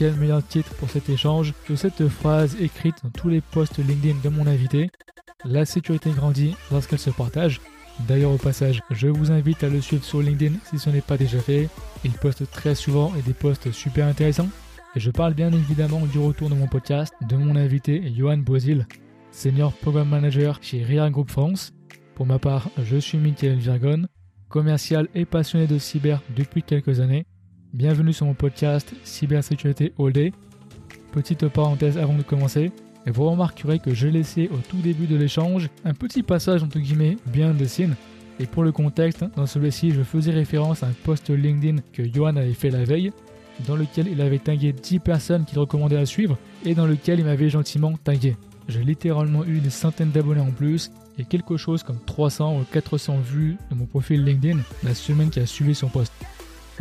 quel meilleur titre pour cet échange que cette phrase écrite dans tous les posts LinkedIn de mon invité La sécurité grandit lorsqu'elle se partage. D'ailleurs, au passage, je vous invite à le suivre sur LinkedIn si ce n'est pas déjà fait. Il poste très souvent et des posts super intéressants. Et je parle bien évidemment du retour de mon podcast de mon invité Johan Bozil, Senior Program Manager chez RIA Group France. Pour ma part, je suis Michael Virgon, commercial et passionné de cyber depuis quelques années. Bienvenue sur mon podcast Cybersécurité All Day. Petite parenthèse avant de commencer, vous remarquerez que j'ai laissé au tout début de l'échange un petit passage entre guillemets bien de scene. Et pour le contexte, dans celui-ci, je faisais référence à un post LinkedIn que Johan avait fait la veille, dans lequel il avait tagué 10 personnes qu'il recommandait à suivre et dans lequel il m'avait gentiment tagué. J'ai littéralement eu des centaines d'abonnés en plus et quelque chose comme 300 ou 400 vues de mon profil LinkedIn la semaine qui a suivi son post.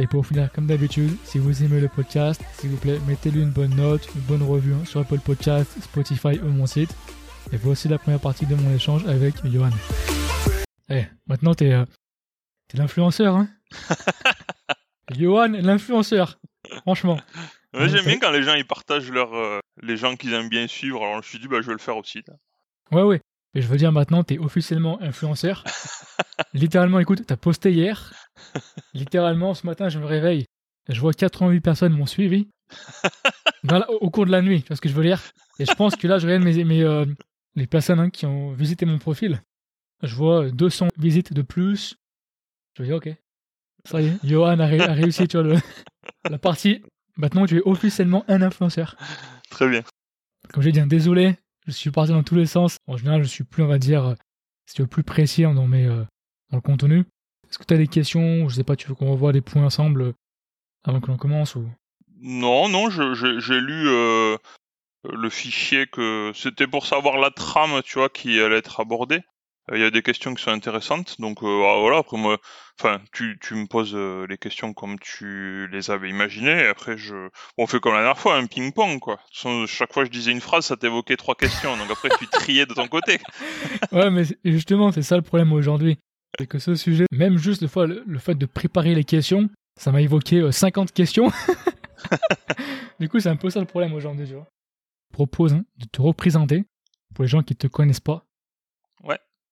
Et pour finir, comme d'habitude, si vous aimez le podcast, s'il vous plaît, mettez-lui une bonne note, une bonne revue hein, sur Apple Podcast, Spotify ou mon site. Et voici la première partie de mon échange avec Johan. Eh, maintenant t'es euh, t'es l'influenceur, hein? Johan, l'influenceur. Franchement. Ouais, J'aime bien quand les gens ils partagent leur, euh, les gens qu'ils aiment bien suivre. Alors je me suis dit, bah, je vais le faire aussi. Là. Ouais, ouais. Et je veux dire maintenant, t'es officiellement influenceur. Littéralement, écoute, t'as posté hier. Littéralement, ce matin, je me réveille. Je vois 88 personnes m'ont suivi. Dans la- au cours de la nuit, tu vois ce que je veux dire? Et je pense que là, je regarde mes, mes, euh, les personnes hein, qui ont visité mon profil. Je vois 200 visites de plus. Je me dis, ok. Ça y est, Johan a, ré- a réussi, tu vois, le- la partie. Maintenant, tu es officiellement un influenceur. Très bien. Comme j'ai dit, hein, désolé, je suis parti dans tous les sens. En général, je suis plus, on va dire, si tu veux, plus précis dans, mes, euh, dans le contenu. Est-ce que tu as des questions Je sais pas, tu veux qu'on revoie des points ensemble euh, avant que l'on commence ou... Non, non, j'ai lu euh, le fichier que c'était pour savoir la trame, tu vois, qui allait être abordée. Euh, Il y a des questions qui sont intéressantes, donc euh, ah, voilà. Après moi, enfin, tu, tu me poses euh, les questions comme tu les avais imaginées. Et après, je, on fait comme la dernière fois, un ping-pong, quoi. Chaque fois que je disais une phrase, ça t'évoquait trois questions. Donc après, tu triais de ton côté. Ouais, mais justement, c'est ça le problème aujourd'hui. C'est que ce sujet, même juste le, fois, le, fait de préparer les questions, ça m'a évoqué euh, 50 questions. du coup, c'est un peu ça le problème aujourd'hui, tu vois. Propose hein, de te représenter pour les gens qui te connaissent pas.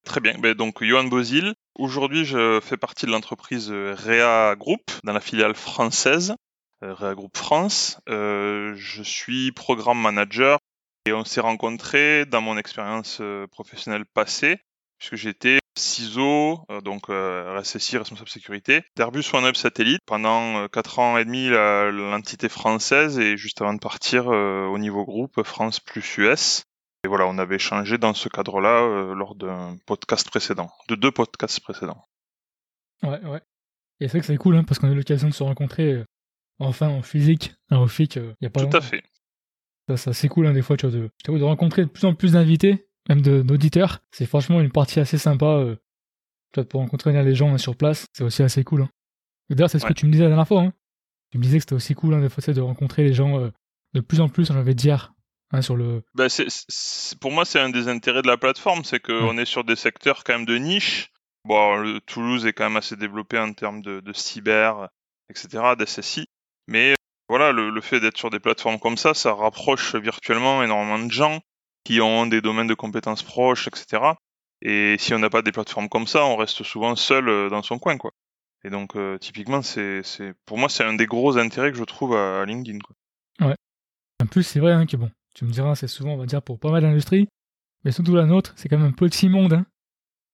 Très bien. Ben, donc, Johan Bozil. Aujourd'hui, je fais partie de l'entreprise euh, Rea Group, dans la filiale française, euh, Rea Group France. Euh, je suis programme manager et on s'est rencontrés dans mon expérience professionnelle passée, puisque j'étais CISO, donc RSSI, responsable sécurité, d'Airbus OneWeb Satellite pendant euh, 4 ans et demi l'entité française et juste avant de partir au niveau groupe France plus US. Et voilà, on avait échangé dans ce cadre-là euh, lors d'un podcast précédent, de deux podcasts précédents. Ouais, ouais. Et c'est vrai que c'est cool, hein, parce qu'on a eu l'occasion de se rencontrer euh, enfin en physique, hein, au FIC, il y a pas Tout longtemps. à fait. Ça, ça, c'est cool, hein, des fois, tu vois, de, de rencontrer de plus en plus d'invités, même de- d'auditeurs. C'est franchement une partie assez sympa. Euh, tu vois, pour rencontrer les gens hein, sur place, c'est aussi assez cool. Hein. D'ailleurs, c'est ce Ouais. que tu me disais la dernière fois. Hein. Tu me disais que c'était aussi cool, des fois, c'est de rencontrer les gens euh, de plus en plus, j'ai envie de dire, hein, sur le. C'est- c'est- pour moi, c'est un des intérêts de la plateforme, c'est qu'on Ouais. est sur des secteurs quand même de niche. Bon, le- Toulouse est quand même assez développé en termes de, de cyber, etc., d'SSI. Mais voilà, le, le fait d'être sur des plateformes comme ça, ça rapproche virtuellement énormément de gens qui ont des domaines de compétences proches, etc. Et si on n'a pas des plateformes comme ça, on reste souvent seul euh, dans son coin, quoi. Et donc, euh, typiquement, c'est, pour moi, c'est un des gros intérêts que je trouve à, à LinkedIn, quoi. En plus, c'est vrai hein, que bon, tu me diras, c'est souvent, on va dire, pour pas mal d'industries, mais surtout la nôtre, c'est quand même un petit monde. Hein.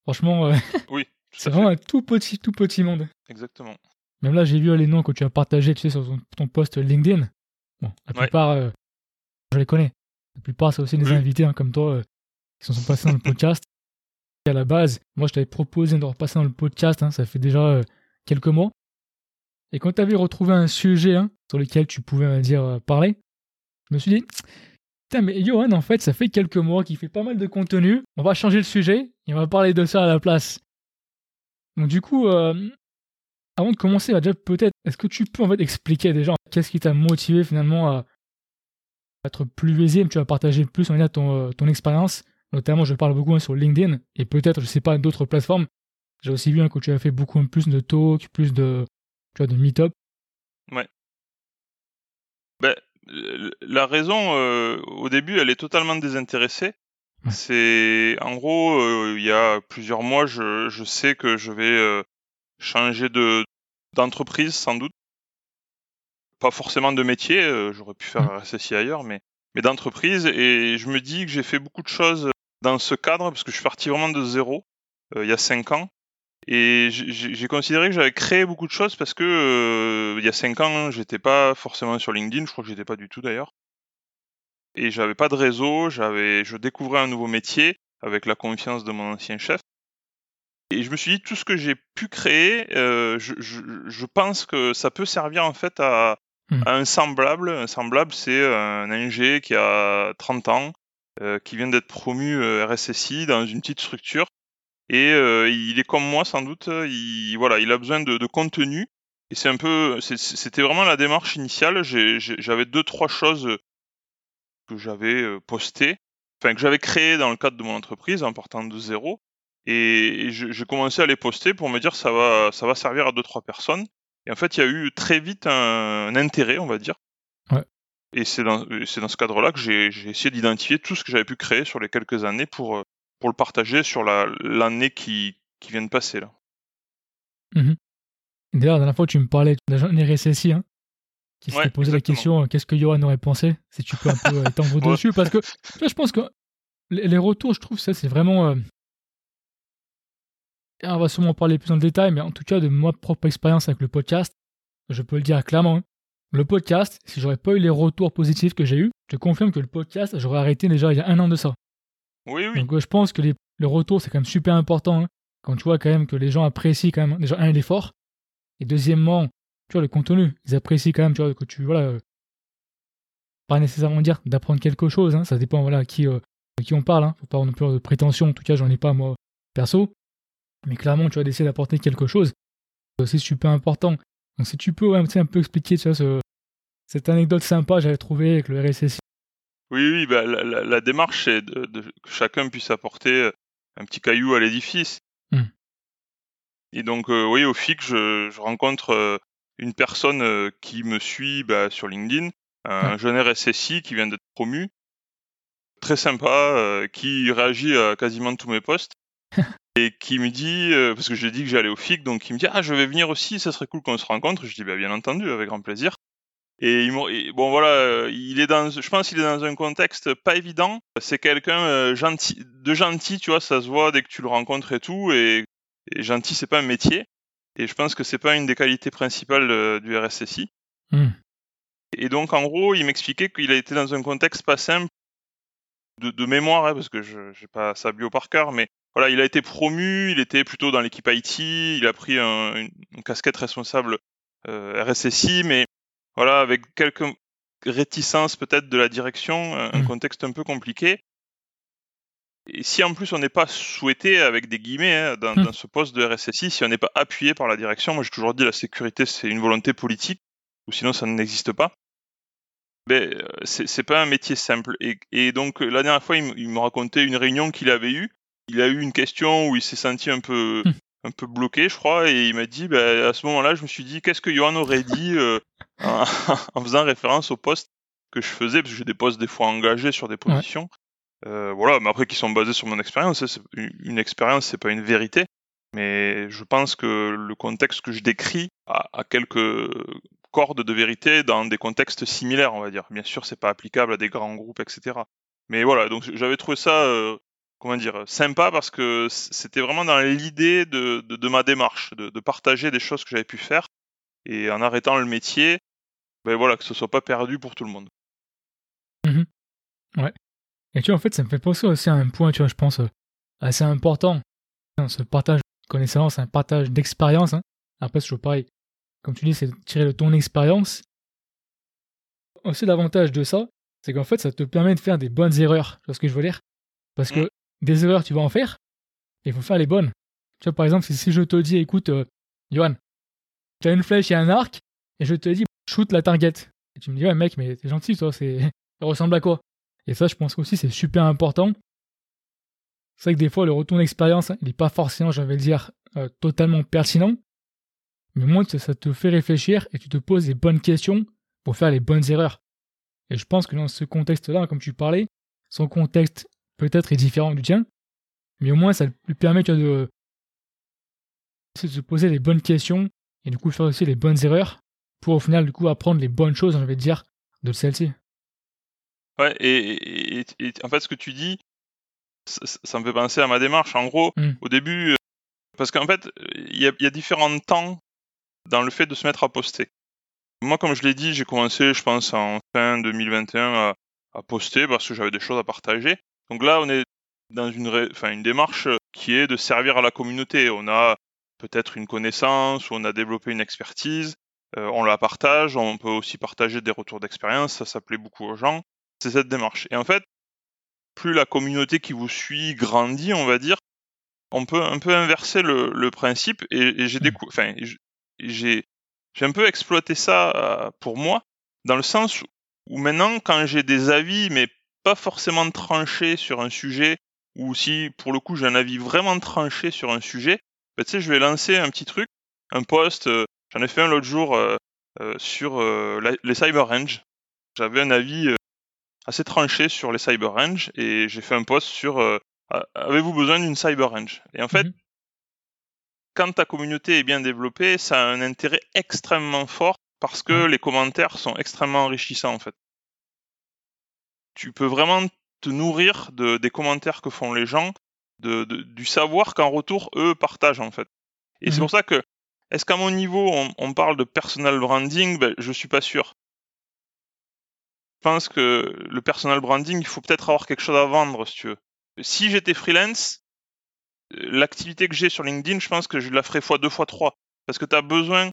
Franchement, euh, Oui, c'est vraiment un tout petit, tout petit monde. Exactement. Même là, j'ai vu euh, les noms que tu as partagés, tu sais, sur ton, ton post LinkedIn. Bon, la Ouais. plupart, euh, je les connais. La plupart, c'est aussi des Oui. invités hein, comme toi euh, qui sont passés dans le podcast. Et à la base, moi, je t'avais proposé de repasser dans le podcast, hein, ça fait déjà quelques mois. Et quand tu avais retrouvé un sujet hein, sur lequel tu pouvais, dire, parler, je me suis dit, mais Johan, en fait, ça fait quelques mois qu'il fait pas mal de contenu. On va changer le sujet et on va parler de ça à la place. Donc, du coup, euh, avant de commencer, bah, déjà peut-être, est-ce que tu peux en fait expliquer déjà qu'est-ce qui t'a motivé finalement à être plus visible, tu vas partager plus va dire, ton, euh, ton expérience. Notamment, je parle beaucoup hein, sur LinkedIn et peut-être, je sais pas, d'autres plateformes. J'ai aussi vu hein, que tu as fait beaucoup plus de talks, plus de, tu de meet-up. La raison, euh, au début, elle est totalement désintéressée. C'est en gros, euh, il y a plusieurs mois, je, je sais que je vais euh, changer de d'entreprise sans doute. Pas forcément de métier, j'aurais pu faire RSSI ailleurs, mais mais d'entreprise. Et je me dis que j'ai fait beaucoup de choses dans ce cadre parce que je suis parti vraiment de zéro il y a cinq ans. Et j'ai considéré que j'avais créé beaucoup de choses parce que euh, il y a cinq ans, j'étais pas forcément sur LinkedIn, je crois que j'étais pas du tout d'ailleurs. Et j'avais pas de réseau, j'avais, je découvrais un nouveau métier avec la confiance de mon ancien chef. Et je me suis dit tout ce que j'ai pu créer, euh, je, je, je, pense que ça peut servir en fait à, hmm. à un semblable. Un semblable, c'est un ingé qui a 30 ans, euh, qui vient d'être promu RSSI dans une petite structure et euh, il est comme moi sans doute. Il voilà, il a besoin de, de contenu. Et c'est un peu, c'était vraiment la démarche initiale. J'avais deux trois choses que j'avais euh, postées, enfin que j'avais créées dans le cadre de mon entreprise en partant de zéro. Et, j'ai commencé à les poster pour me dire ça va, ça va servir à deux trois personnes. Et en fait, il y a eu très vite un, intérêt, on va dire. Ouais. Et c'est dans, c'est dans ce cadre-là que j'ai essayé d'identifier tout ce que j'avais pu créer sur les quelques années pour, euh, pour le partager sur l'année qui, qui vient de passer. là. Mmh D'ailleurs, la dernière fois, tu me parlais d'un RSSI hein, qui s'est posé la question euh, qu'est-ce que Johan aurait pensé Si tu peux un peu euh, étendre dessus, parce que là, je pense que les retours, je trouve, ça, c'est vraiment. Euh, on va sûrement en parler plus en détail, mais en tout cas, de ma propre expérience avec le podcast, je peux le dire clairement. Hein. Le podcast, si j'aurais pas eu les retours positifs que j'ai eu, je confirme que le podcast, j'aurais arrêté déjà il y a un an de ça. Oui, oui. Donc euh, je pense que les, le retour, c'est quand même super important. Hein. quand tu vois quand même que les gens apprécient quand même, déjà, un, l'effort. Et deuxièmement, tu vois, le contenu. Ils apprécient quand même, tu vois, que tu, voilà, euh, pas nécessairement dire d'apprendre quelque chose. Hein, ça dépend, voilà, à qui, euh, qui on parle. Hein, faut pas avoir non plus de prétention. En tout cas, j'en ai pas, moi, perso. Mais clairement, tu vas d'essayer d'apporter quelque chose. c'est super important. Donc si tu peux un peu expliquer, tu vois, ce, cette anecdote sympa, j'avais trouvé avec le RSSI oui, oui, bah, la, démarche, c'est de, que chacun puisse apporter euh, un petit caillou à l'édifice. Hmm. Et donc, euh, oui, au FIC, je, rencontre euh, une personne qui me suit bah, sur LinkedIn, un jeune RSSI qui vient d'être promu, très sympa, qui réagit à quasiment tous mes posts. et qui me dit, parce que j'ai dit que j'allais au FIC, donc il me dit Ah, je vais venir aussi, ça serait cool qu'on se rencontre. Je dis bah, Bien entendu, avec grand plaisir. Et, bon voilà, euh, il est dans, je pense qu'il est dans un contexte pas évident. C'est quelqu'un euh, gentil, de gentil, tu vois, ça se voit dès que tu le rencontres et tout. Et, gentil, c'est pas un métier. Et je pense que c'est pas une des qualités principales euh, du RSSI. Hmm. Et donc en gros, il m'expliquait qu'il a été dans un contexte pas simple de, mémoire, hein, parce que je n'ai pas sa bio par cœur, mais voilà, il a été promu, il était plutôt dans l'équipe IT, il a pris une, casquette responsable RSSI, mais voilà, avec quelques réticences peut-être de la direction, un mmh. contexte un peu compliqué. Et si en plus on n'est pas souhaité, avec des guillemets, hein, mmh. dans, ce poste de RSSI, si on n'est pas appuyé par la direction, moi j'ai toujours dit la sécurité c'est une volonté politique, ou sinon ça n'existe pas. Ben, euh, c'est pas un métier simple. Et, donc la dernière fois, il, me racontait une réunion qu'il avait eue. Il a eu une question où il s'est senti un peu, mmh. un peu bloqué, je crois, et il m'a dit, ben, à ce moment-là, je me suis dit, qu'est-ce que Johan aurait dit euh, en, faisant référence au poste que je faisais, parce que j'ai des postes des fois engagés sur des positions. Euh, voilà, mais après qui sont basés sur mon expérience. Hein, une expérience, c'est pas une vérité. Mais je pense que le contexte que je décris a, quelques cordes de vérité dans des contextes similaires, on va dire. Bien sûr, c'est pas applicable à des grands groupes, etc. Mais voilà, donc j'avais trouvé ça, euh, comment dire, sympa parce que c'était vraiment dans l'idée de, de, ma démarche, de, de partager des choses que j'avais pu faire et en arrêtant le métier, ben voilà, que ce soit pas perdu pour tout le monde. Mmh ouais. Et tu vois, en fait, ça me fait penser aussi à un point, tu vois, je pense, euh, assez important. Ce partage de connaissances, un partage d'expérience. Hein. Après, c'est toujours pareil. Comme tu dis, c'est tirer de ton expérience. Aussi, l'avantage de ça, c'est qu'en fait, ça te permet de faire des bonnes erreurs. Tu vois ce que je veux dire? Parce que mmh. des erreurs, tu vas en faire, et il faut faire les bonnes. Tu vois, par exemple, si, je te dis, écoute, euh, Johan, tu une flèche et un arc, et je te dis, shoot la target. Et tu me dis, ouais, mec, mais t'es gentil, toi, c'est... ressemble à quoi? Et ça, je pense aussi, c'est super important. C'est vrai que des fois, le retour d'expérience, il n'est pas forcément, j'avais le dire, euh, totalement pertinent. Mais moi, ça te fait réfléchir et tu te poses les bonnes questions pour faire les bonnes erreurs. Et je pense que dans ce contexte-là, comme tu parlais, son contexte peut-être est différent du tien, mais au moins ça lui permet de se poser les bonnes questions et du coup faire aussi les bonnes erreurs pour au final du coup apprendre les bonnes choses, je vais dire, de celle-ci. Ouais, et, en fait ce que tu dis, ça, me fait penser à ma démarche. En gros, hmm. au début, euh, parce qu'en fait, il y a, différents temps dans le fait de se mettre à poster. Moi, comme je l'ai dit, j'ai commencé, je pense, en fin 2021 à, poster parce que j'avais des choses à partager. Donc là, on est dans une, enfin, une démarche qui est de servir à la communauté. On a peut-être une connaissance ou on a développé une expertise, euh, on la partage, on peut aussi partager des retours d'expérience, ça, ça plaît beaucoup aux gens. C'est cette démarche. Et en fait, plus la communauté qui vous suit grandit, on va dire, on peut un peu inverser le, principe et, j'ai mmh. enfin, j'ai j'ai un peu exploité ça euh, pour moi dans le sens où maintenant quand j'ai des avis mais pas forcément tranchés sur un sujet ou si pour le coup j'ai un avis vraiment tranché sur un sujet, bah, tu sais je vais lancer un petit truc, un post, euh, j'en ai fait un l'autre jour euh, sur les cyber range. J'avais un avis assez tranché sur les cyber range et j'ai fait un post sur euh, avez-vous besoin d'une cyber range? Et en fait, mhm. quand ta communauté est bien développée, ça a un intérêt extrêmement fort parce que les commentaires sont extrêmement enrichissants en fait. Tu peux vraiment te nourrir de, des commentaires que font les gens, de, du savoir qu'en retour eux partagent en fait. Et c'est mhm. pour ça que est-ce qu'à mon niveau on, parle de personal branding? Ben, Je suis pas sûr pense que le personal branding, il faut peut-être avoir quelque chose à vendre, si tu veux. Si j'étais freelance, euh, l'activité que j'ai sur LinkedIn, je pense que je la ferais fois deux, fois trois. Parce que tu as besoin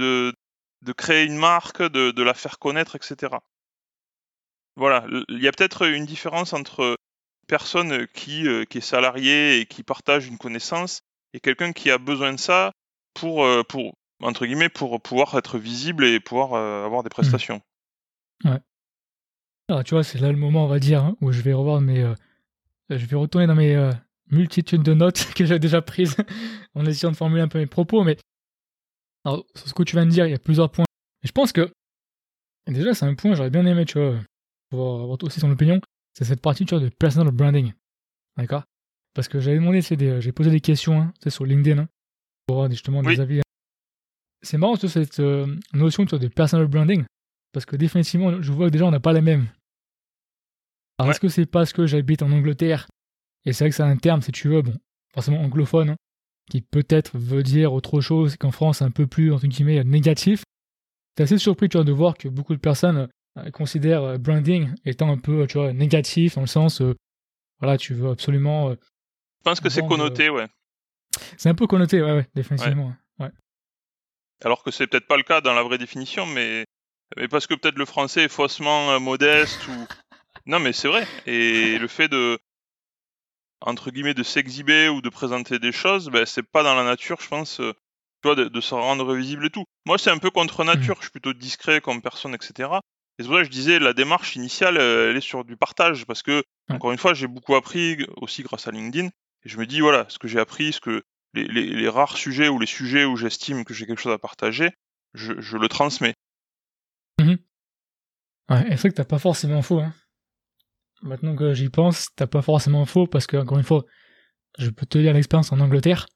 de, de créer une marque, de, de la faire connaître, etc. Voilà, il y a peut-être une différence entre personne qui, euh, qui est salarié et qui partage une connaissance et quelqu'un qui a besoin de ça pour, euh, pour, entre guillemets, pour pouvoir être visible et pouvoir avoir des mmh. prestations. Ouais. Alors, tu vois, c'est là le moment, on va dire, hein, où je vais revoir mes. Euh, je vais retourner dans mes euh, multitudes de notes que j'ai déjà prises en essayant de formuler un peu mes propos. Mais alors, sur ce que tu viens de dire, il y a plusieurs points. Je pense que déjà, c'est un point j'aurais bien aimé, tu vois, pour avoir aussi son opinion. C'est cette partie, tu vois, de personal branding. D'accord? Parce que j'avais demandé, j'ai posé des questions hein, sur LinkedIn hein, pour avoir justement des avis. Hein. C'est marrant, tu cette euh, notion tu vois, de personal branding. Parce que définitivement, je vois que déjà, on n'a pas les mêmes. Alors, est-ce que c'est parce que j'habite en Angleterre Et c'est vrai que c'est un terme, si tu veux, bon, forcément anglophone, hein, qui peut-être veut dire autre chose qu'en France, un peu plus, entre guillemets, négatif. C'est assez surpris, tu vois, de voir que beaucoup de personnes euh, considèrent euh, branding étant un peu, tu vois, négatif, dans le sens, euh, voilà, tu veux absolument. je pense que c'est connoté, ouais. C'est un peu connoté, ouais, ouais, définitivement. Ouais. Alors que c'est peut-être pas le cas dans la vraie définition, mais mais parce que peut-être le français est faussement modeste ou. Non, mais c'est vrai. Et le fait de entre guillemets de s'exhiber ou de présenter des choses, ben, c'est pas dans la nature, je pense, euh, tu vois, de, se rendre visible et tout. Moi, c'est un peu contre nature. Mmh. Je suis plutôt discret comme personne, etc. Et c'est pour ça que je disais, la démarche initiale, euh, elle est sur du partage, parce que encore une fois, j'ai beaucoup appris aussi grâce à LinkedIn. Et je me dis, voilà, ce que j'ai appris, ce que les, les, rares sujets ou les sujets où j'estime que j'ai quelque chose à partager, je, je le transmets. Mmh ouais, c'est vrai que t'as pas forcément faux. Hein. Maintenant que j'y pense, t'as pas forcément faux parce que, encore une fois, je peux te dire l'expérience en Angleterre.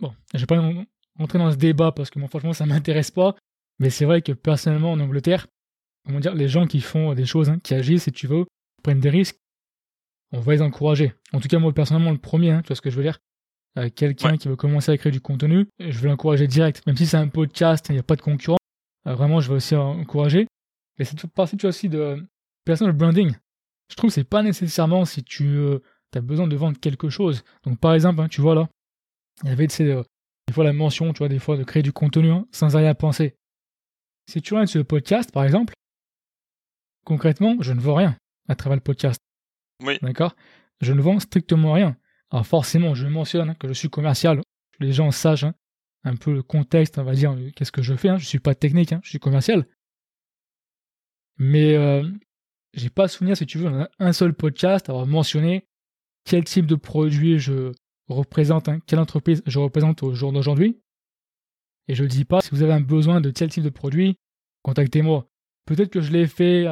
Bon, je vais pas rentrer dans ce débat parce que moi, franchement, ça m'intéresse pas. Mais c'est vrai que personnellement, en Angleterre, comment dire, les gens qui font des choses, hein, qui agissent, si tu veux, prennent des risques, on va les encourager. En tout cas, moi, personnellement, le premier, hein, tu vois ce que je veux dire euh, Quelqu'un qui veut commencer à créer du contenu, je vais l'encourager direct. Même si c'est un podcast, il n'y a pas de concurrent, euh, vraiment, je vais aussi encourager. Et cette partie, tu vois, aussi de personal branding. Je trouve que c'est pas nécessairement si tu euh, as besoin de vendre quelque chose. Donc, par exemple, hein, tu vois là, il y avait euh, des fois la mention, tu vois, des fois de créer du contenu hein, sans rien penser. Si tu regardes sur le podcast, par exemple, concrètement, je ne vends rien à travers le podcast. Oui. D'accord? Je ne vends strictement rien. Alors forcément, je mentionne hein, que je suis commercial. Les gens sachent un peu le contexte, on va dire, qu'est-ce que je fais. Hein. Je suis pas technique, hein, je suis commercial. Mais euh, j'ai pas souvenir, si tu veux, un seul podcast avoir mentionné quel type de produit je représente, hein, quelle entreprise je représente au jour d'aujourd'hui. Et je dis pas, si vous avez un besoin de tel type de produit, contactez-moi. Peut-être que je l'ai fait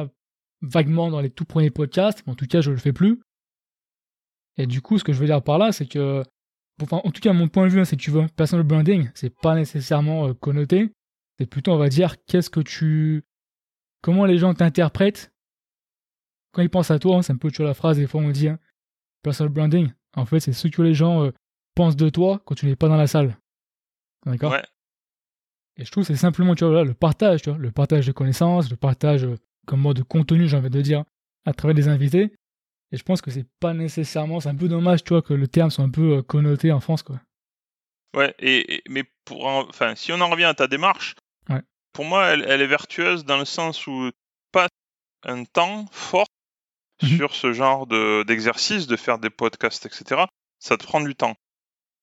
vaguement dans les tout premiers podcasts, en tout cas je le fais plus. Et du coup, ce que je veux dire par là, c'est que, enfin, en tout cas, mon point de vue, hein, c'est que tu veux personal branding, c'est pas nécessairement euh, connoté. C'est plutôt, on va dire, qu'est-ce que tu, comment les gens t'interprètent quand ils pensent à toi. Hein, c'est un peu tu vois la phrase des fois on dit hein, personal branding. En fait, c'est ce que les gens euh, pensent de toi quand tu n'es pas dans la salle. D'accord? Ouais. Et je trouve que c'est simplement tu vois, le partage, tu vois, le partage de connaissances, le partage comme mode de contenu, j'ai envie de dire, à travers des invités. Et je pense que c'est pas nécessairement, c'est un peu dommage, tu vois, que le terme soit un peu euh, connoté en France, quoi. Ouais, et, mais pour, enfin, si on en revient à ta démarche, pour moi, elle, elle, est vertueuse dans le sens où pas un temps fort mmh sur ce genre d'exercice, de, faire des podcasts, etc. Ça te prend du temps.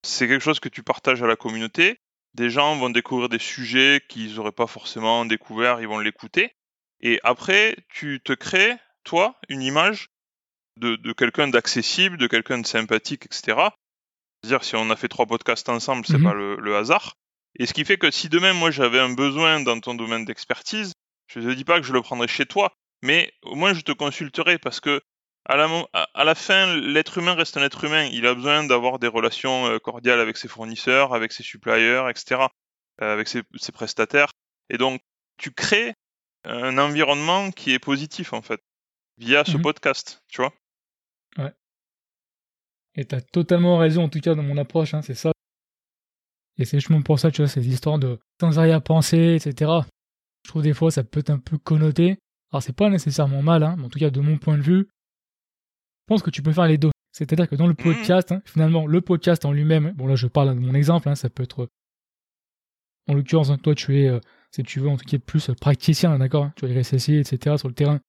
C'est quelque chose que tu partages à la communauté. Des gens vont découvrir des sujets qu'ils n'auraient pas forcément découvert, ils vont l'écouter. Et après, tu te crées, toi, une image de, de quelqu'un d'accessible, de quelqu'un de sympathique, etc. C'est-à-dire, si on a fait trois podcasts ensemble, c'est mmh pas le, le, hasard. Et ce qui fait que si demain, moi, j'avais un besoin dans ton domaine d'expertise, je ne te dis pas que je le prendrais chez toi, mais au moins je te consulterai parce que à la, à la fin, l'être humain reste un être humain. Il a besoin d'avoir des relations euh, cordiales avec ses fournisseurs, avec ses suppliers, etc., euh, avec ses, ses prestataires. Et donc, tu crées un environnement qui est positif, en fait, via ce mmh podcast, tu vois. Ouais. Et t'as totalement raison, en tout cas, dans mon approche, hein, c'est ça. Et c'est justement pour ça, tu vois, ces histoires de sans arrière-pensée, etc. Je trouve des fois, ça peut être un peu connoté. Alors, c'est pas nécessairement mal, hein, mais en tout cas, de mon point de vue, je pense que tu peux faire les deux. C'est-à-dire que dans le mmh. podcast, hein, finalement, le podcast en lui-même, bon là, je parle de mon exemple, hein, ça peut être. En l'occurrence, toi, tu es, euh, si tu veux, en tout cas, plus praticien, d'accord Tu as les RSSI, etc., sur le terrain.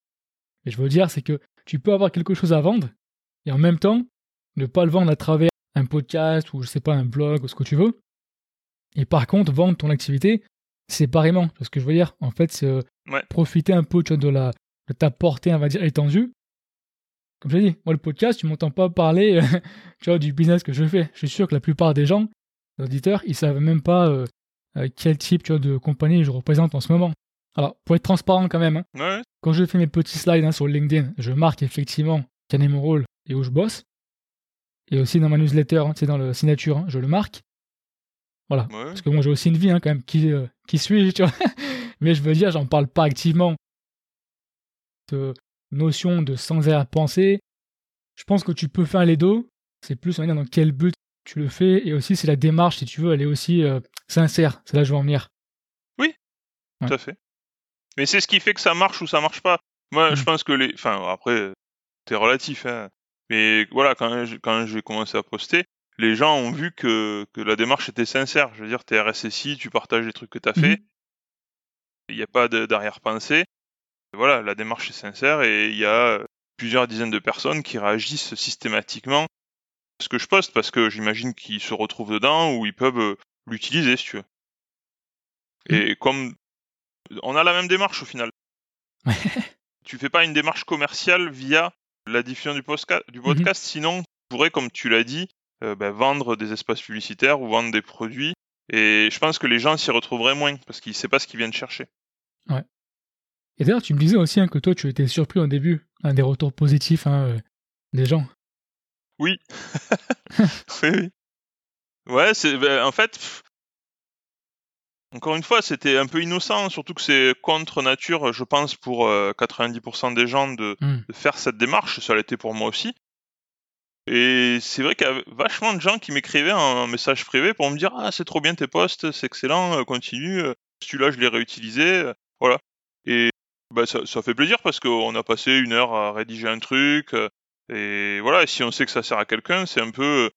Mais je veux dire, c'est que tu peux avoir quelque chose à vendre, et en même temps, ne pas le vendre à travers un podcast ou, je sais pas, un blog ou ce que tu veux. Et par contre, vendre ton activité séparément. Parce que je veux dire, en fait, c'est euh, profiter un peu de, la, de ta portée, on va dire, étendue. Comme je l'ai dit, moi, le podcast, tu m'entends pas parler euh, tu vois, du business que je fais. Je suis sûr que la plupart des gens, les auditeurs, ils savent même pas euh, quel type tu vois, de compagnie je représente en ce moment. Alors, pour être transparent quand même, hein, quand je fais mes petits slides hein, sur LinkedIn, je marque effectivement quel est mon rôle et où je bosse. Et aussi dans ma newsletter, c'est hein, dans la signature, je le marque. Voilà. Parce que moi, j'ai aussi une vie, quand même, qui, euh, qui suis tu vois? Mais je veux dire, j'en parle pas activement. Cette notion de sans air penser, je pense que tu peux faire les deux. C'est plus on va dire dans quel but tu le fais. Et aussi, c'est la démarche, si tu veux, elle est aussi euh, sincère. C'est là que je veux en venir. Oui, tout à fait. Mais c'est ce qui fait que ça marche ou ça marche pas. Moi, je mmh. pense que les. Enfin, après, c'est relatif, hein. Mais voilà, quand quand j'ai commencé à poster, les gens ont vu que, la démarche était sincère. Je veux dire, tu es RSSI, tu partages les trucs que tu as fait. Mmh il n'y a pas d'arrière-pensée. Voilà, la démarche est sincère et il y a plusieurs dizaines de personnes qui réagissent systématiquement à ce que je poste parce que j'imagine qu'ils se retrouvent dedans ou ils peuvent euh, l'utiliser si tu veux. Mmh. Et comme on a la même démarche au final. tu fais pas une démarche commerciale via la diffusion du, podcast, du mmh podcast sinon tu pourrais, comme tu l'as dit, euh, bah, vendre des espaces publicitaires ou vendre des produits. Et je pense que les gens s'y retrouveraient moins parce qu'ils ne savent pas ce qu'ils viennent chercher. Ouais. Et d'ailleurs, tu me disais aussi hein, que toi, tu étais surpris au début un des retours positifs hein, euh, des gens. Oui. oui, oui. Ouais, c'est bah, en fait. Encore une fois, c'était un peu innocent, surtout que c'est contre nature, je pense, pour 90% euh, des gens de, mmh. de, faire cette démarche. Ça l'était pour moi aussi. Et c'est vrai qu'il y a vachement de gens qui m'écrivaient un message privé pour me dire Ah, c'est trop bien tes posts, c'est excellent, euh, continue. Euh, celui-là, je l'ai réutilisé. Voilà. Et bah, ça, ça fait plaisir parce qu'on a passé une heure à rédiger un truc. Et voilà, si on sait que ça sert à quelqu'un, c'est un peu.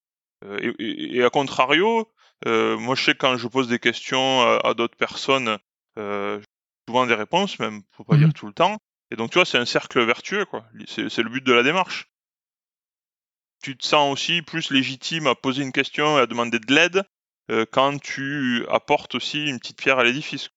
Et, et, à contrario, moi, je sais que quand je pose des questions à, d'autres personnes, souvent des réponses, même, faut pas dire mmh tout le temps. Et donc, tu vois, c'est un cercle vertueux, quoi. C'est le but de la démarche tu te sens aussi plus légitime à poser une question et à demander de l'aide euh, quand tu apportes aussi une petite pierre à l'édifice.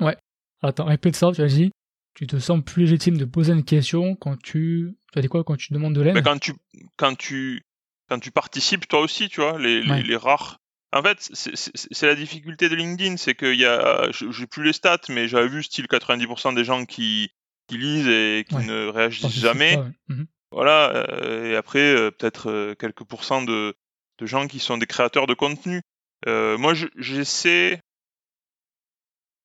Ouais. Attends, répète ça, tu as dit. Tu te sens plus légitime de poser une question quand tu. Tu as dit quoi quand tu demandes de l'aide? Quand tu, quand, tu, quand tu participes toi aussi, tu vois, les, les, rares. En fait, c'est la difficulté de LinkedIn, c'est qu'il y a. J'ai plus les stats, mais j'avais vu style 90% des gens qui, qui lisent et qui Ouais. ne réagissent jamais. ouais. Mhm. Voilà, euh, et après, euh, peut-être euh, quelques pourcents de, de gens qui sont des créateurs de contenu. Moi, je- j'essaie.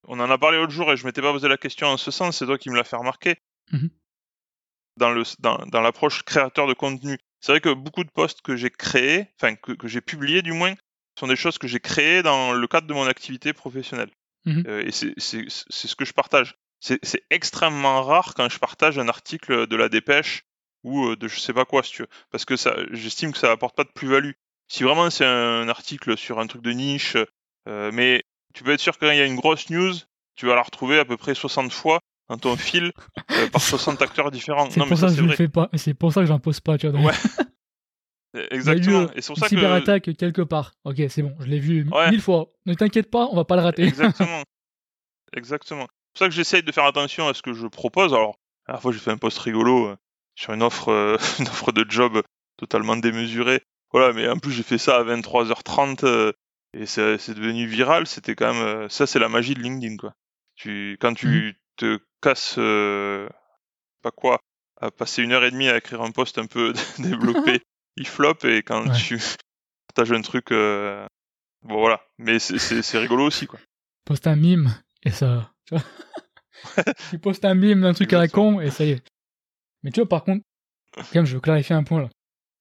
On en a parlé l'autre jour et je m'étais pas posé la question en ce sens, c'est toi qui me l'as fait remarquer. Dans dans, dans l'approche créateur de contenu. C'est vrai que beaucoup de posts que j'ai créés, enfin que, que j'ai publiés du moins, sont des choses que j'ai créées dans le cadre de mon activité professionnelle. Mhm. Euh, et c'est ce que je partage. C'est extrêmement rare quand je partage un article de la dépêche ou euh, de je sais pas quoi, si tu veux. Parce que j'estime que ça apporte pas de plus-value. Si vraiment c'est un article sur un truc de niche, euh, mais tu peux être sûr que quand il y a une grosse news, tu vas la retrouver à peu près 60 fois dans ton fil euh, par 60 acteurs différents. C'est pour ça, que je le fais pas. C'est pour ça que j'en pose pas, tu vois. Ouais. Exactement. Il y a eu, Et c'est pour Une ça que. cyberattaque quelque part. Ok, c'est bon, je l'ai vu Ouais. mille fois. Ne t'inquiète pas, on va pas le rater. Exactement. Exactement. C'est pour ça que j'essaye de faire attention à ce que je propose. Alors, la dernière fois, j'ai fait un post rigolo euh, sur une offre, euh, une offre de job totalement démesurée. Voilà, mais en plus, j'ai fait ça à 23h30 euh, et c'est devenu viral. C'était quand même. euh, ça, c'est la magie de LinkedIn, quoi. Tu, quand tu te casses, euh, pas quoi, à passer une heure et demie à écrire un post un peu développé, il flop et quand Ouais. tu partages un truc. euh, Bon, voilà. Mais c'est- rigolo aussi, quoi. Poste un mime et ça. Tu vois tu postes un mime d'un truc à la con et ça y est. Mais tu vois, par contre, quand même, je veux clarifier un point là.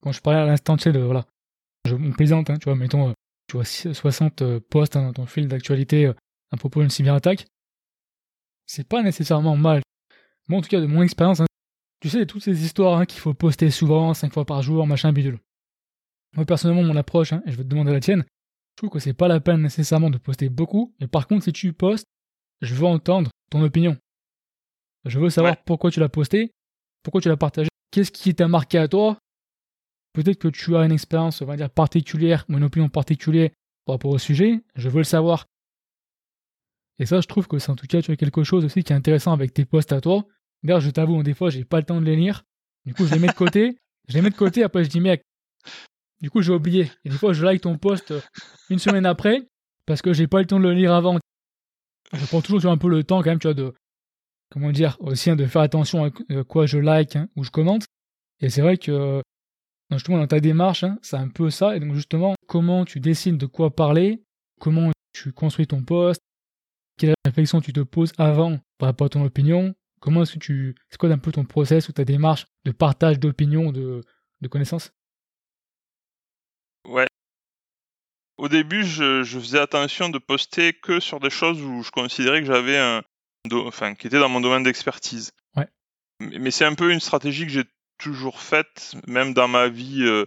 Quand je parlais à l'instant, tu sais, de. Voilà. Je, on plaisante, hein, tu vois, mettons, euh, tu vois, si- 60 euh, posts hein, dans ton fil d'actualité à propos d'une cyberattaque. C'est pas nécessairement mal. Moi, en tout cas, de mon expérience, hein, tu sais, toutes ces histoires hein, qu'il faut poster souvent, 5 fois par jour, machin, bidule. Moi, personnellement, mon approche, hein, et je vais te demander la tienne, je trouve que c'est pas la peine nécessairement de poster beaucoup, mais par contre, si tu postes, je veux entendre ton opinion. Je veux savoir Ouais. pourquoi tu l'as posté, pourquoi tu l'as partagé, qu'est-ce qui t'a marqué à toi? Peut-être que tu as une expérience, on va dire, particulière ou une opinion particulière par rapport au sujet, je veux le savoir. Et ça, je trouve que c'est en tout cas, tu as quelque chose aussi qui est intéressant avec tes posts à toi. D'ailleurs, je t'avoue, des fois, j'ai pas le temps de les lire. Du coup, je les mets de côté. je les mets de côté, après, je dis, mec, du coup, j'ai oublié. Et des fois, je like ton post euh, une semaine après, parce que j'ai pas le temps de le lire avant. Je prends toujours tu vois, un peu le temps, quand même, tu vois, de, comment dire, aussi, hein, de faire attention à euh, quoi je like hein, ou je commente. Et c'est vrai que, justement, dans ta démarche, hein, c'est un peu ça. Et donc, justement, comment tu décides de quoi parler, comment tu construis ton post, quelle réflexion tu te poses avant par rapport à ton opinion, comment est-ce que tu, c'est quoi un peu ton process ou ta démarche de partage d'opinion, de, de connaissances? Ouais. Au début, je, je faisais attention de poster que sur des choses où je considérais que j'avais un, do- enfin, qui était dans mon domaine d'expertise. Ouais. Mais, c'est un peu une stratégie que j'ai toujours faite, même dans ma vie, euh,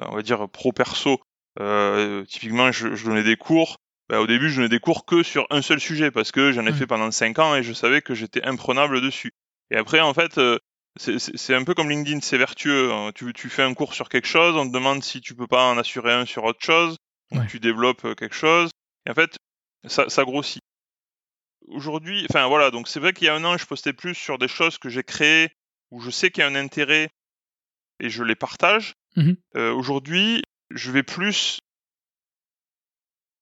on va dire pro-perso. Euh, typiquement, je, je donnais des cours. Ben, au début, je donnais des cours que sur un seul sujet parce que j'en ai fait pendant 5 ans et je savais que j'étais imprenable dessus. Et après, en fait, euh, c'est- un peu comme LinkedIn, c'est vertueux. hein. Tu, tu fais un cours sur quelque chose, on te demande si tu peux pas en assurer un sur autre chose, Ouais. tu développes euh, quelque chose, et en fait, ça, ça grossit. Aujourd'hui, enfin voilà, donc c'est vrai qu'il y a un an, je postais plus sur des choses que j'ai créées, où je sais qu'il y a un intérêt, et je les partage. Mhm. Euh, Aujourd'hui, je vais plus...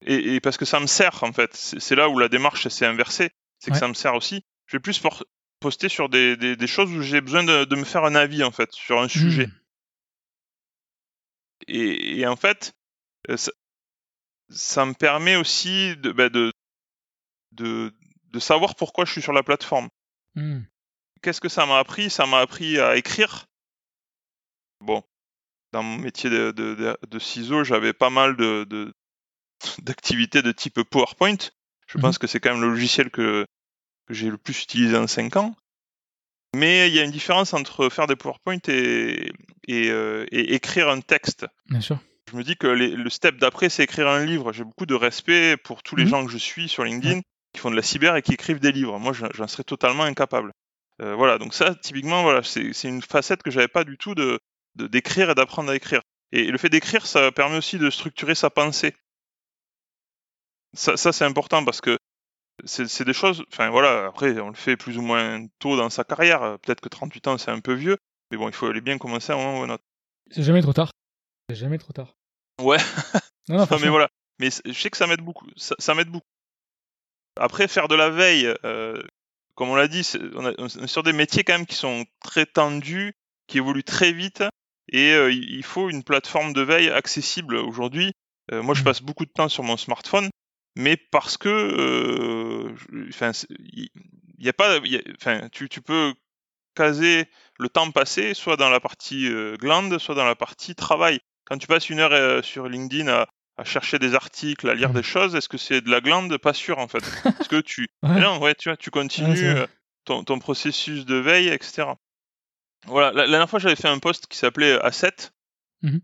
Et, et parce que ça me sert, en fait. C'est là où la démarche s'est inversée, c'est que Ouais. ça me sert aussi. Je vais plus poster sur des, des, des choses où j'ai besoin de, de me faire un avis, en fait, sur un sujet. Hmm. Et, et en fait, euh, ça, ça me permet aussi de, bah, de, de, de savoir pourquoi je suis sur la plateforme. Hmm. Qu'est-ce que ça m'a appris? Ça m'a appris à écrire. Bon, dans mon métier de, de, de, de ciseaux, j'avais pas mal de- d'activités de type PowerPoint. Je Mhm. pense que c'est quand même le logiciel que, que j'ai le plus utilisé en 5 ans. Mais il y a une différence entre faire des PowerPoint et, et, euh, et écrire un texte. Bien sûr. Je me dis que les- le step d'après, c'est écrire un livre. J'ai beaucoup de respect pour tous les Mhm. gens que je suis sur LinkedIn qui font de la cyber et qui écrivent des livres. Moi, j'en serais totalement incapable. Euh, voilà, donc ça, typiquement, voilà, c'est une facette que j'avais pas du tout de de- d'écrire et d'apprendre à écrire. Et le fait d'écrire, ça permet aussi de structurer sa pensée. Ça, ça c'est important parce que c'est des choses. Enfin voilà, après, on le fait plus ou moins tôt dans sa carrière. Peut-être que 38 ans, c'est un peu vieux, mais bon, il faut aller bien commencer à un moment ou à un autre. C'est jamais trop tard. C'est jamais trop tard. Ouais. Non, non, Non, mais voilà. Mais je sais que ça m'aide beaucoup. Ça, ça m'aide beaucoup. Après, faire de la veille, euh, comme on l'a dit, on, est sur des métiers quand même qui sont très tendus, qui évoluent très vite, et euh, il faut une plateforme de veille accessible aujourd'hui. Euh, moi, je mmh. passe beaucoup de temps sur mon smartphone, mais parce que, enfin, il y, a pas, enfin, tu, tu peux caser le temps passé soit dans la partie glande, soit dans la partie travail. Quand tu passes une heure sur LinkedIn à, à chercher des articles, à lire mmh. des choses, est-ce que c'est de la glande? Pas sûr en fait. Est-ce que tu, non, ouais, tu vois, tu continues euh, ton, ton, processus de veille, etc. Voilà, la, dernière fois j'avais fait un post qui s'appelait A7. Mmh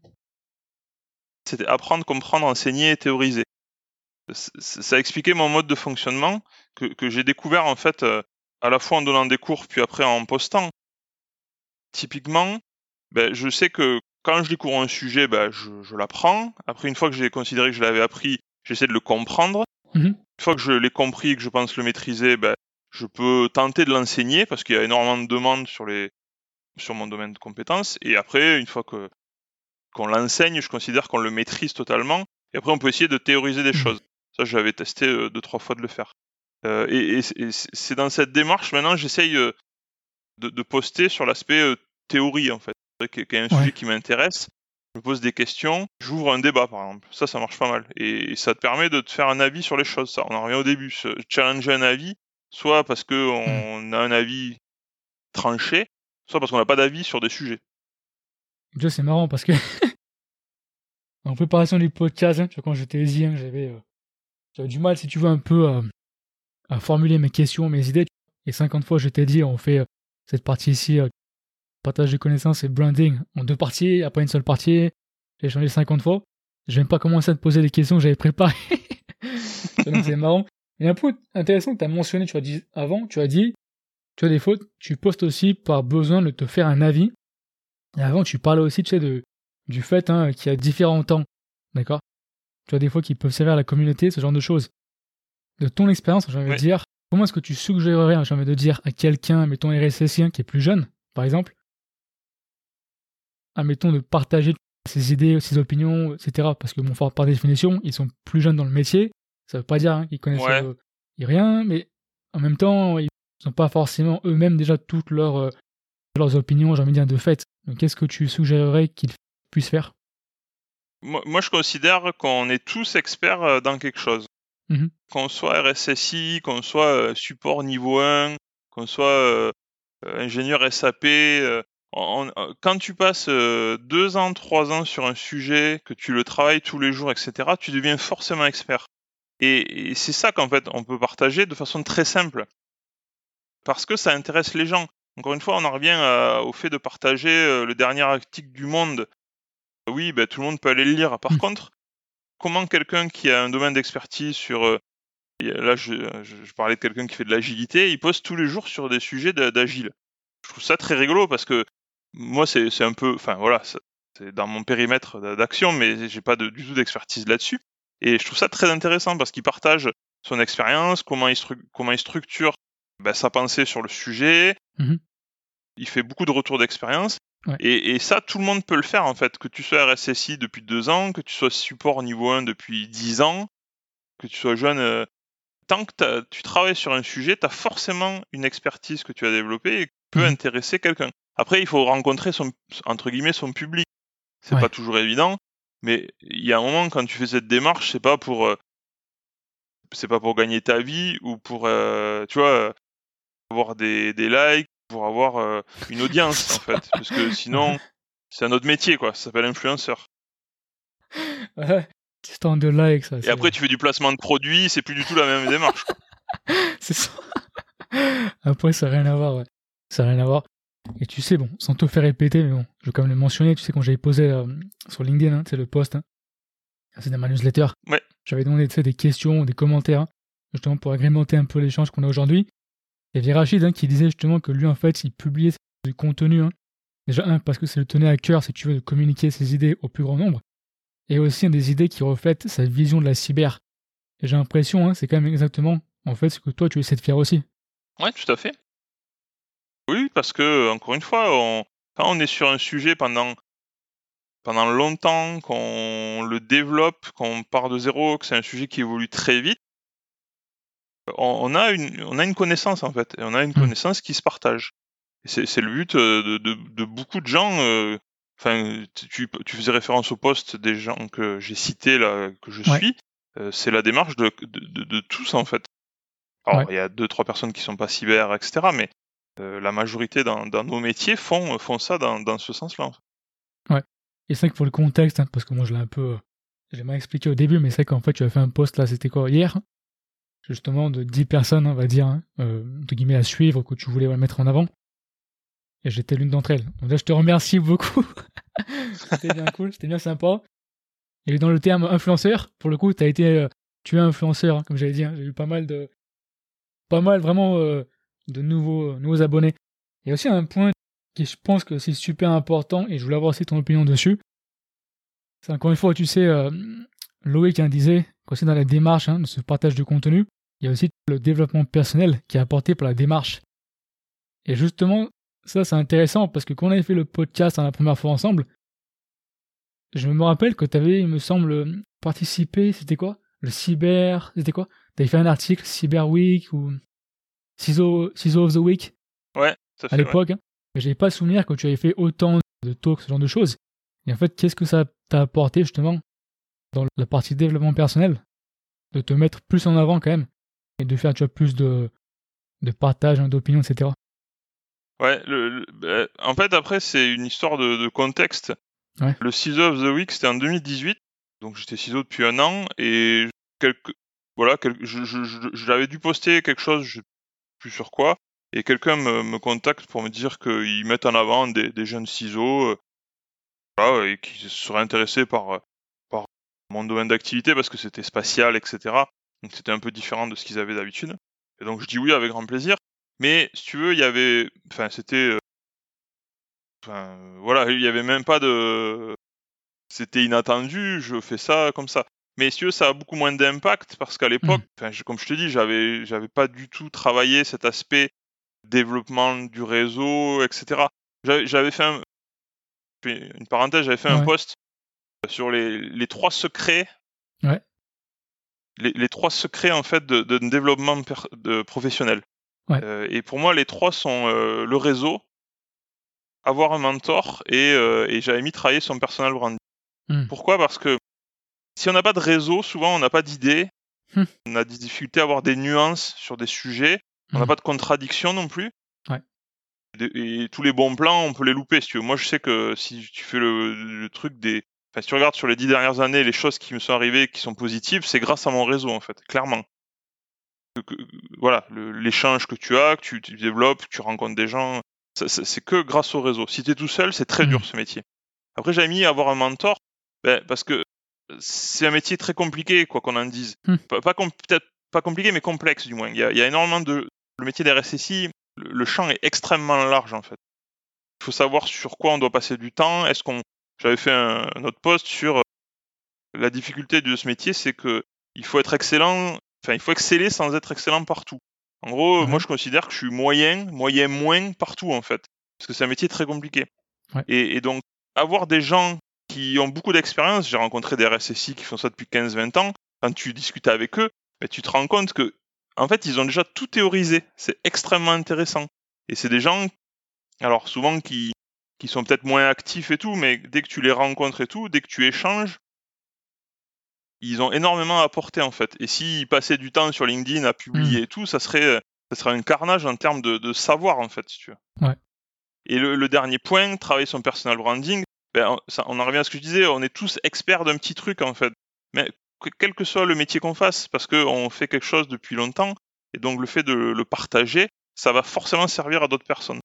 C'était apprendre, comprendre, enseigner et théoriser. Ça expliquait mon mode de fonctionnement que, que j'ai découvert en fait euh, à la fois en donnant des cours puis après en postant. Typiquement, ben, je sais que quand je découvre un sujet, bah, je, l'apprends. Après, une fois que j'ai considéré que je l'avais appris, j'essaie de le comprendre. Mhm. Une fois que je l'ai compris et que je pense le maîtriser, bah, je peux tenter de l'enseigner parce qu'il y a énormément de demandes sur, les, sur mon domaine de compétences. Et après, une fois que qu'on l'enseigne, je considère qu'on le maîtrise totalement. Et après, on peut essayer de théoriser des mhm. choses. Ça, j'avais testé euh, deux, trois fois de le faire. Euh, et, c'est dans cette démarche, maintenant, j'essaye euh, de, de, poster sur l'aspect théorie, en fait qu'il y a un sujet qui m'intéresse, je me pose des questions, j'ouvre un débat par exemple. Ça, ça marche pas mal. Et ça te permet de te faire un avis sur les choses. Ça, on en revient au début. Challenger un avis, soit parce qu'on hmm. a un avis tranché, soit parce qu'on n'a pas d'avis sur des sujets. c'est marrant parce que en préparation du podcast, hein, tu vois, quand j'étais hein, j'avais, euh, j'avais du mal, si tu veux, un peu à formuler mes questions, mes idées. Et 50 fois, je t'ai dit, on fait euh, cette partie ici euh, partage de connaissances et branding en deux parties, après une seule partie. J'ai changé 50 fois. Je vais même pas commencer à te poser des questions que j'avais préparées. c'est marrant. Et un point intéressant que tu as mentionné, tu as dit avant, tu as dit, tu as des fautes, tu postes aussi par besoin de te faire un avis. Et avant, tu parlais aussi, tu sais, de, du fait hein, qu'il y a différents temps. D'accord? Tu as des fois qui peuvent servir à la communauté, ce genre de choses. De ton expérience, j'ai envie de dire, comment est-ce que tu suggérerais, j'ai envie de dire, à quelqu'un, mettons RSSien qui est plus jeune, par exemple, admettons, de partager ses idées, ses opinions, etc. Parce que, bon, par définition, ils sont plus jeunes dans le métier. Ça veut pas dire hein, qu'ils connaissent euh, rien, mais en même temps, ils n'ont pas forcément eux-mêmes déjà toutes leurs, euh, leurs opinions, j'ai envie de dire, de fait. Donc, qu'est-ce que tu suggérerais qu'ils puissent faire? Moi, je considère qu'on est tous experts euh, dans quelque chose. Mmh qu'on soit RSSI, qu'on soit support niveau 1, qu'on soit ingénieur SAP, euh, quand tu passes euh, deux ans, trois ans sur un sujet, que tu le travailles tous les jours, etc., tu deviens forcément expert. Et, c'est ça qu'en fait on peut partager de façon très simple, parce que ça intéresse les gens. Encore une fois, on en revient euh, au fait de partager le dernier article du Monde. Oui, ben, tout le monde peut aller le lire. Par mmh. contre, comment quelqu'un qui a un domaine d'expertise sur là, je, je, parlais de quelqu'un qui fait de l'agilité, il poste tous les jours sur des sujets d'agile. Je trouve ça très rigolo parce que moi, c'est un peu, enfin voilà, c'est dans mon périmètre d'action, mais j'ai pas de, du tout d'expertise là-dessus. Et je trouve ça très intéressant parce qu'il partage son expérience, comment il, comment il structure ben, sa pensée sur le sujet. Mmh il fait beaucoup de retours d'expérience. Et, et, ça, tout le monde peut le faire en fait. Que tu sois RSSI depuis deux ans, que tu sois support niveau 1 depuis dix ans, que tu sois jeune. Euh, tant que tu travailles sur un sujet, tu as forcément une expertise que tu as développée et qui peut mmh intéresser quelqu'un. Après, il faut rencontrer son, entre guillemets, son public. C'est pas toujours évident, mais il y a un moment quand tu fais cette démarche, c'est pas pour, euh, c'est pas pour gagner ta vie ou pour, euh, tu vois, avoir des, des likes, pour avoir euh, une audience en fait, parce que sinon, c'est un autre métier quoi. Ça s'appelle influenceur. Ouais, de likes. Ça, Et après, tu fais du placement de produits, c'est plus du tout la même démarche. c'est ça. Après, ça n'a rien à voir. Ouais. Ça n'a rien à voir. Et tu sais, bon, sans te faire répéter, mais bon, je vais quand même le mentionner, tu sais, quand j'avais posé euh, sur LinkedIn, hein, c'est le post, hein, c'est dans ma newsletter, ouais. j'avais demandé des questions, des commentaires, justement pour agrémenter un peu l'échange qu'on a aujourd'hui. Il y avait Rachid hein, qui disait justement que lui, en fait, il publiait du contenu, hein. déjà, un, parce que ça le tenait à cœur, si tu veux, de communiquer ses idées au plus grand nombre, et aussi des idées qui reflètent sa vision de la cyber. Et j'ai l'impression, c'est quand même exactement, en fait, ce que toi, tu essaies de faire aussi. Ouais, tout à fait. Oui, parce que, encore une fois, quand on est sur un sujet pendant, pendant longtemps, qu'on le développe, qu'on part de zéro, que c'est un sujet qui évolue très vite, on, a une, on a une connaissance en fait, et on a une Hmm. connaissance qui se partage. C'est le but euh, de, de, de beaucoup de gens. euh, Enfin, tu, tu faisais référence au poste des gens que j'ai cités là, que je Ouais. suis. Euh, c'est la démarche de, de, tous en fait. Alors, Ouais. il y a deux trois personnes qui sont pas cyber, etc. Mais euh, la majorité dans, dans nos métiers font font ça dans, dans ce sens-là. en fait. Et c'est vrai que pour le contexte, hein, parce que moi je l'ai un peu. Je l'ai mal expliqué au début, mais c'est vrai qu'en fait tu as fait un post là, c'était quoi Hier? Justement de 10 personnes, on va dire, hein, euh, guillemets, à suivre, que tu voulais mettre en avant. Et j'étais l'une d'entre elles. Donc là, je te remercie beaucoup. c'était bien cool, c'était bien sympa. Et dans le terme influenceur, pour le coup, tu as été. euh, tu es influenceur, hein, comme j'avais dit. hein. J'ai eu pas mal de. Pas mal vraiment euh, de nouveaux, nouveaux abonnés. Il y a aussi un point qui je pense que c'est super important et je voulais avoir aussi ton opinion dessus. C'est encore une fois, tu sais, Loïc hein, disait qu'aussi dans la démarche hein, de ce partage de contenu, il y a aussi le développement personnel qui est apporté par la démarche. Et justement, ça c'est intéressant parce que quand on avait fait le podcast hein, la première fois ensemble, je me rappelle que tu avais, il me semble, participé, c'était quoi? Le cyber, c'était quoi? Tu avais fait un article, Cyber Week ou CISO of the Week? Ouais, ça à fait. ouais. l'époque. hein. Mais j'avais pas souvenir que tu avais fait autant de talks, ce genre de choses. Et en fait, qu'est-ce que ça t'a apporté justement? Dans la partie développement personnel De te mettre plus en avant quand même et de faire tu vois, plus de, de partage, hein, d'opinion, etc. Ouais, le, le- bah, en fait, après, c'est une histoire de, de contexte. Ouais. Le CISO of the Week, c'était en 2018. Donc, j'étais CISO depuis un an. Et quelques, voilà, je, je, je- j'avais dû poster quelque chose, je sais plus sur quoi. Et quelqu'un me, me contacte pour me dire qu'ils mettent en avant des, des jeunes CISO euh, voilà, et qui seraient intéressés par, euh, par mon domaine d'activité parce que c'était spatial, etc. Donc, c'était un peu différent de ce qu'ils avaient d'habitude. Et donc, je dis oui avec grand plaisir. Mais si tu veux, il y avait, enfin, c'était, euh, enfin, voilà, il y avait même pas de, c'était inattendu. Je fais ça comme ça. Mais si tu veux, ça a beaucoup moins d'impact parce qu'à l'époque, je- comme je te dis, j'avais, j'avais pas du tout travaillé cet aspect développement du réseau, etc. J'avais, fait un, une parenthèse, j'avais fait un post sur les, les trois secrets. Ouais. Les, les trois secrets en fait de, de développement per- de professionnel. Ouais. Euh, et pour moi, les trois sont euh, le réseau, avoir un mentor et, euh, et j'avais mis travailler son personal branding. Hmm. Pourquoi? Parce que si on n'a pas de réseau, souvent on n'a pas d'idées, Hmm. on a des difficultés à avoir des nuances sur des sujets, on n'a Hmm. pas de contradiction non plus. Ouais. Et, et tous les bons plans, on peut les louper. Si tu veux. Moi, je sais que si tu fais le, le truc des, enfin, si tu regardes sur les dix dernières années les choses qui me sont arrivées qui sont positives, c'est grâce à mon réseau en fait, clairement. Que- voilà, l'échange que tu as, que tu, tu développes, que tu rencontres des gens, c'est que grâce au réseau. Si tu es tout seul, c'est très Mhm. dur ce métier. Après, j'avais mis avoir un mentor, ben, parce que c'est un métier très compliqué, quoi qu'on en dise. Mhm. Pas, peut-être pas compliqué, mais complexe du moins. Il y a, il y a énormément de. Le métier des RSSI, le, le champ est extrêmement large en fait. Il faut savoir sur quoi on doit passer du temps. Est-ce qu'on. J'avais fait un, un autre post sur euh, la difficulté de ce métier, c'est que il faut être excellent. Enfin, il faut exceller sans être excellent partout. En gros, Mhm. moi, je considère que je suis moyen, moyen moins partout en fait, parce que c'est un métier très compliqué. Ouais. Et, et donc, avoir des gens qui ont beaucoup d'expérience, j'ai rencontré des RSSI qui font ça depuis 15-20 ans. Quand tu discutes avec eux, ben, tu te rends compte que, en fait, ils ont déjà tout théorisé. C'est extrêmement intéressant. Et c'est des gens, alors souvent qui, qui sont peut-être moins actifs et tout, mais dès que tu les rencontres et tout, dès que tu échanges, ils ont énormément à apporter en fait. Et s'ils passaient du temps sur LinkedIn à publier et tout, ça serait, ça serait un carnage en termes de, de savoir en fait, si tu veux. Ouais. Et le, le dernier point, travailler son personal branding, ben, on, ça- on en revient à ce que je disais, on est tous experts d'un petit truc en fait. Mais que- quel que soit le métier qu'on fasse, parce qu'on fait quelque chose depuis longtemps, et donc le fait de le partager, ça va forcément servir à d'autres personnes.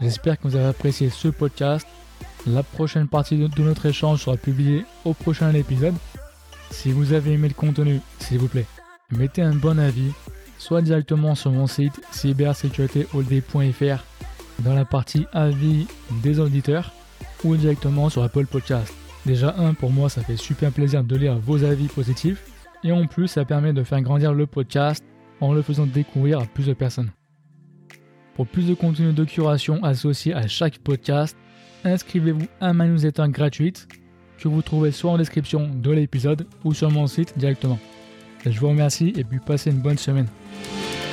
J'espère que vous avez apprécié ce podcast. La prochaine partie de, notre échange sera publiée au prochain épisode. Si vous avez aimé le contenu, s'il vous plaît, mettez un bon avis, soit directement sur mon site cybersécuritéholdé.fr dans la partie avis des auditeurs ou directement sur Apple Podcast. Déjà un, pour moi, ça fait super plaisir de lire vos avis positifs et en plus, ça permet de faire grandir le podcast en le faisant découvrir à plus de personnes. Pour plus de contenu de curation associé à chaque podcast, inscrivez-vous à ma newsletter gratuite que vous trouvez soit en description de l'épisode ou sur mon site directement. Je vous remercie et puis passez une bonne semaine.